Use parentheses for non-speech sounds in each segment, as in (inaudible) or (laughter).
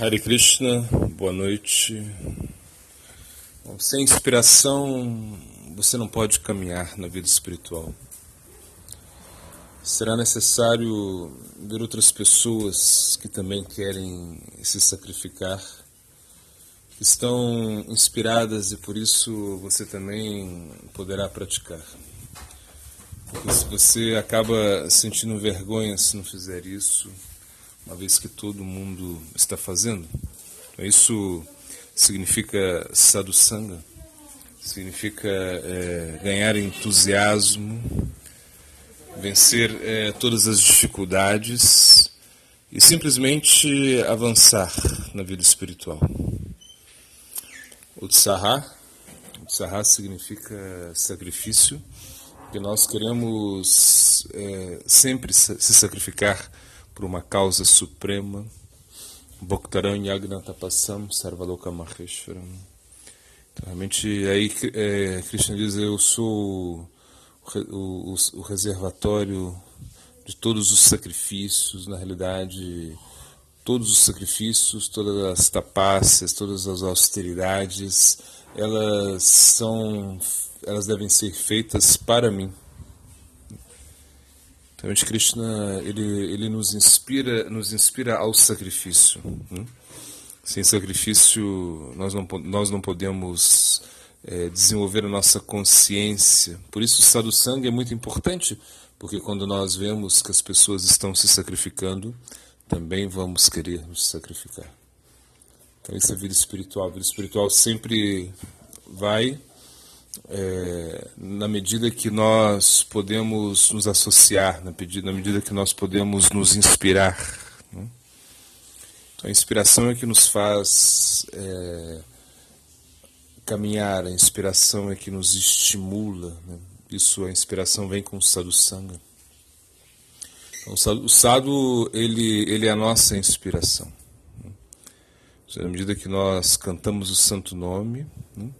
Hare Krishna, boa noite. Bom, sem inspiração, você não pode caminhar na vida espiritual. Será necessário ver outras pessoas que também querem se sacrificar, que estão inspiradas e por isso você também poderá praticar. Porque se você acaba sentindo vergonha se não fizer isso, uma vez que todo mundo está fazendo. Então, isso significa sadhusanga, significa é, ganhar entusiasmo, vencer é, todas as dificuldades e simplesmente avançar na vida espiritual. Utsaha, Utsaha significa sacrifício, porque nós queremos é, sempre se sacrificar por uma causa suprema. Bhaktaran Yagna Tapasam Sarvaloka Maheshwaram. Então, realmente, aí é, Krishna diz: Eu sou o, o, o reservatório de todos os sacrifícios, na realidade, todos os sacrifícios, todas as tapácias, todas as austeridades, elas são, elas devem ser feitas para mim. Então, Krishna ele, ele nos inspira nos inspira ao sacrifício. Né? Sem sacrifício nós não nós não podemos é, desenvolver a nossa consciência. Por isso o sadhusanga é muito importante, porque quando nós vemos que as pessoas estão se sacrificando, também vamos querer nos sacrificar. Então isso é vida espiritual. A vida espiritual sempre vai é, na medida que nós podemos nos associar, na medida, na medida que nós podemos nos inspirar. Né? Então, a inspiração é que nos faz é, caminhar, a inspiração é que nos estimula. Né? Isso, a inspiração vem com o sadhu sangha. Então, o sadhu, ele, ele é a nossa inspiração. Né? Na medida que nós cantamos o santo nome, né?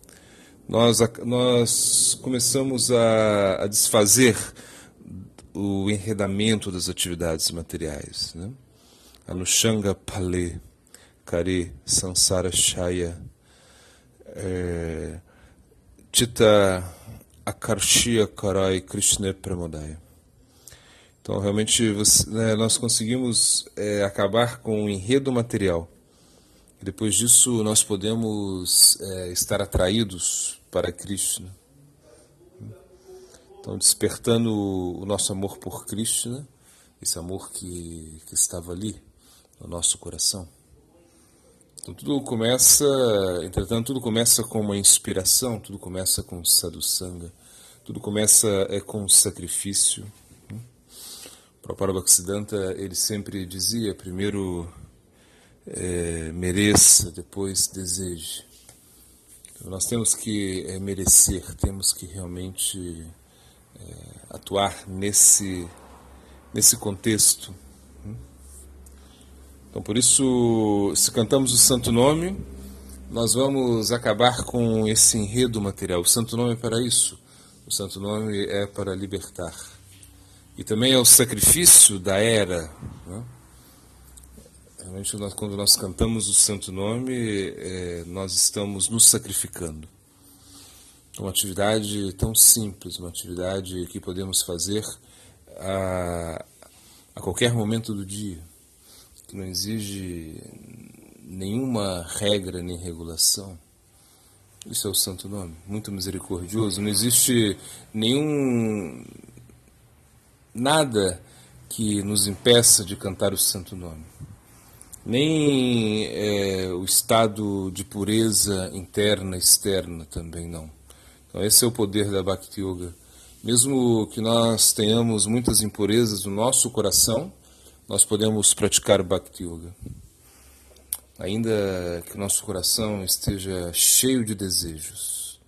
Nós, nós começamos a, a desfazer o enredamento das atividades materiais. Né? Anushanga Pale, Kare, Sansara Shaya, é, Tita Akarshia Karai Krishna Pramodaya. Então, realmente, você, né, nós conseguimos é, acabar com o enredo material. Depois disso, nós podemos é, estar atraídos para Krishna. Então, despertando o nosso amor por Krishna, esse amor que, que estava ali no nosso coração. Então, tudo começa, entretanto, tudo começa com uma inspiração, tudo começa com sadhusanga, tudo começa é com sacrifício. O próprio Bhaktisiddhanta, ele sempre dizia, primeiro é, mereça, depois deseje. Nós temos que é, merecer, temos que realmente é, atuar nesse, nesse contexto. Hum? Então, por isso, se cantamos o Santo Nome, nós vamos acabar com esse enredo material. O Santo Nome é para isso. O Santo Nome é para libertar. E também é o sacrifício da era. Né? Realmente, quando nós cantamos o Santo Nome, é, nós estamos nos sacrificando. Uma atividade tão simples, uma atividade que podemos fazer a, a qualquer momento do dia, que não exige nenhuma regra nem regulação. Isso é o Santo Nome, muito misericordioso. Não existe nenhum. nada que nos impeça de cantar o Santo Nome nem é, o estado de pureza interna externa também não. Então esse é o poder da Bhakti Yoga. Mesmo que nós tenhamos muitas impurezas no nosso coração, nós podemos praticar Bhakti Yoga. Ainda que o nosso coração esteja cheio de desejos,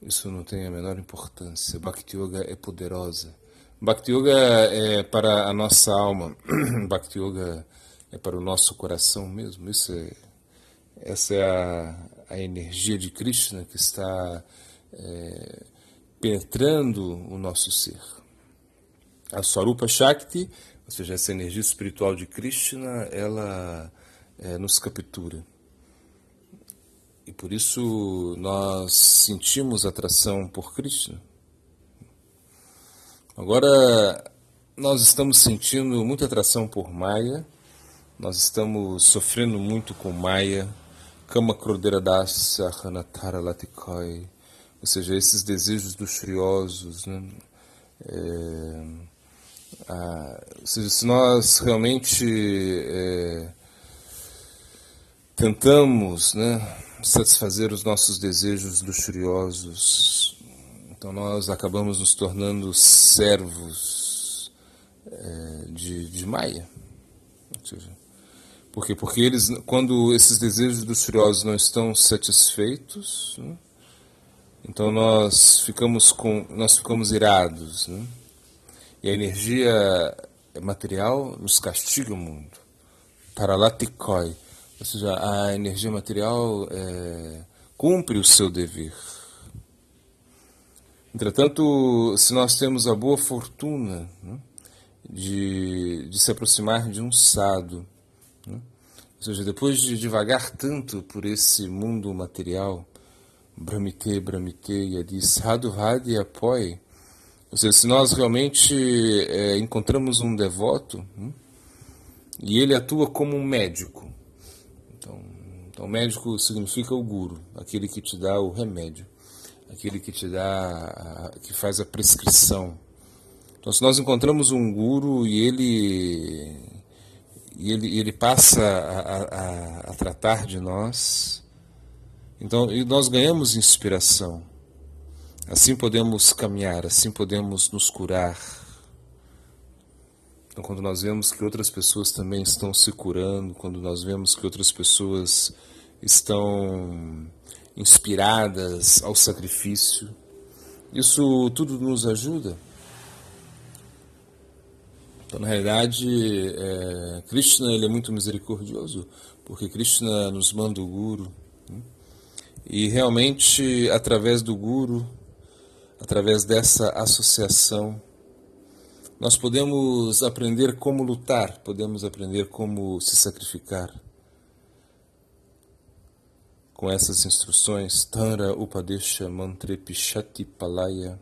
isso não tem a menor importância. Bhakti Yoga é poderosa. Bhakti Yoga é para a nossa alma. (clears throat) Bhakti Yoga é para o nosso coração mesmo. Isso é, essa é a, a energia de Krishna que está é, penetrando o nosso ser. A Swarupa Shakti, ou seja, essa energia espiritual de Krishna, ela, é, nos captura. E por isso nós sentimos atração por Krishna. Agora, nós estamos sentindo muita atração por Maya, nós estamos sofrendo muito com Maya, Kama Krodera Dasya Hanatara Latikoi, ou seja, esses desejos luxuriosos, né? É, a, ou seja, se nós realmente é, tentamos né, satisfazer os nossos desejos luxuriosos, então nós acabamos nos tornando servos é, de, de Maia. Ou seja, por quê? Porque eles, quando esses desejos luxuriosos não estão satisfeitos, né, então nós ficamos com, nós ficamos irados, né? E a energia material nos castiga muito. Paralatikoi ou seja, a energia material é, cumpre o seu dever. Entretanto, se nós temos a boa fortuna né, de, de se aproximar de um sado, seja, depois de devagar tanto por esse mundo material, Brahmite, Brahmite, Yadi, Sadhu, Hadi, Apoi, ou seja, se nós realmente é, encontramos um devoto, né, e ele atua como um médico, então, médico significa o guru, aquele que te dá o remédio, aquele que te dá, que faz a prescrição. Então, se nós encontramos um guru e ele, e ele, ele passa a, a, a tratar de nós, então nós ganhamos inspiração. Assim podemos caminhar, assim podemos nos curar. Então, quando nós vemos que outras pessoas também estão se curando, quando nós vemos que outras pessoas estão inspiradas ao sacrifício, isso tudo nos ajuda. Então, na realidade, é, Krishna ele é muito misericordioso, porque Krishna nos manda o Guru. Né? E realmente, através do Guru, através dessa associação, nós podemos aprender como lutar, podemos aprender como se sacrificar. Com essas instruções, Tara Upadesha Mantre Pishati Palaya,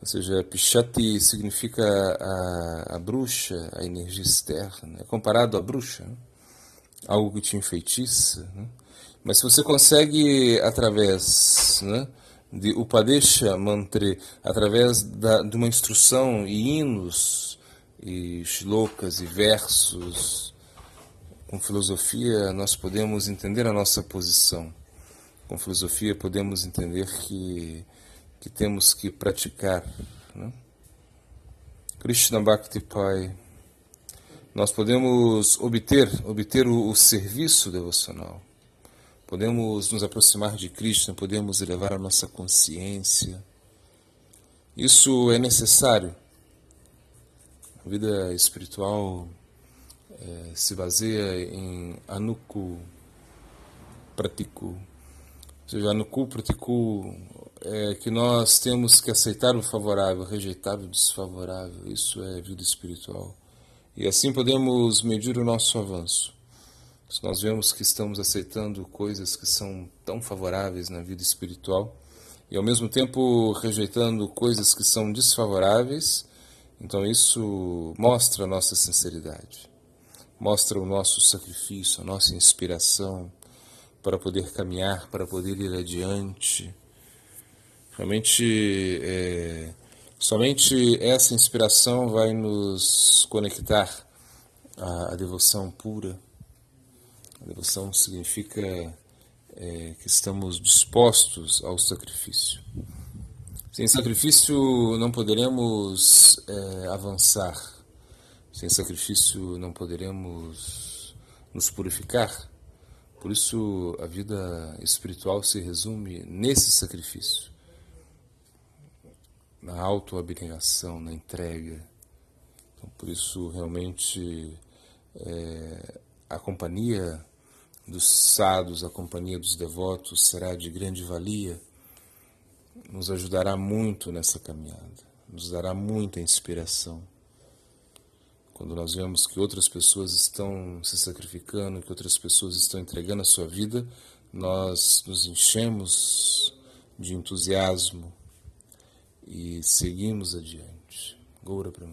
ou seja, Pishati significa a, a bruxa, a energia externa, é comparado à bruxa, né? algo que te enfeitiça. Né? Mas se você consegue, através né, de Upadesha Mantre, através da, de uma instrução e hinos e shlokas e versos. Com filosofia nós podemos entender a nossa posição. Com filosofia podemos entender que, que temos que praticar. Né? Krishna Bhakti Pai, nós podemos obter, obter o, o serviço devocional podemos nos aproximar de Cristo, podemos elevar a nossa consciência. Isso é necessário. A vida espiritual é, se baseia em anuku pratiku. Ou seja, anuku pratiku é que nós temos que aceitar o favorável, rejeitar o desfavorável. Isso é vida espiritual. E assim podemos medir o nosso avanço. Se nós vemos que estamos aceitando coisas que são tão favoráveis na vida espiritual e ao mesmo tempo rejeitando coisas que são desfavoráveis, então isso mostra a nossa sinceridade, mostra o nosso sacrifício, a nossa inspiração para poder caminhar, para poder ir adiante. Realmente, é, somente essa inspiração vai nos conectar à, à devoção pura a devoção significa é, que estamos dispostos ao sacrifício. Sem sacrifício não poderemos é, avançar. Sem sacrifício não poderemos nos purificar. Por isso a vida espiritual se resume nesse sacrifício, na autoabnegação, na entrega. Então, por isso realmente é, a companhia dos sados, a companhia dos devotos será de grande valia, nos ajudará muito nessa caminhada, nos dará muita inspiração. quando nós vemos que outras pessoas estão se sacrificando, que outras pessoas estão entregando a sua vida, nós nos enchemos de entusiasmo e seguimos adiante. Goura para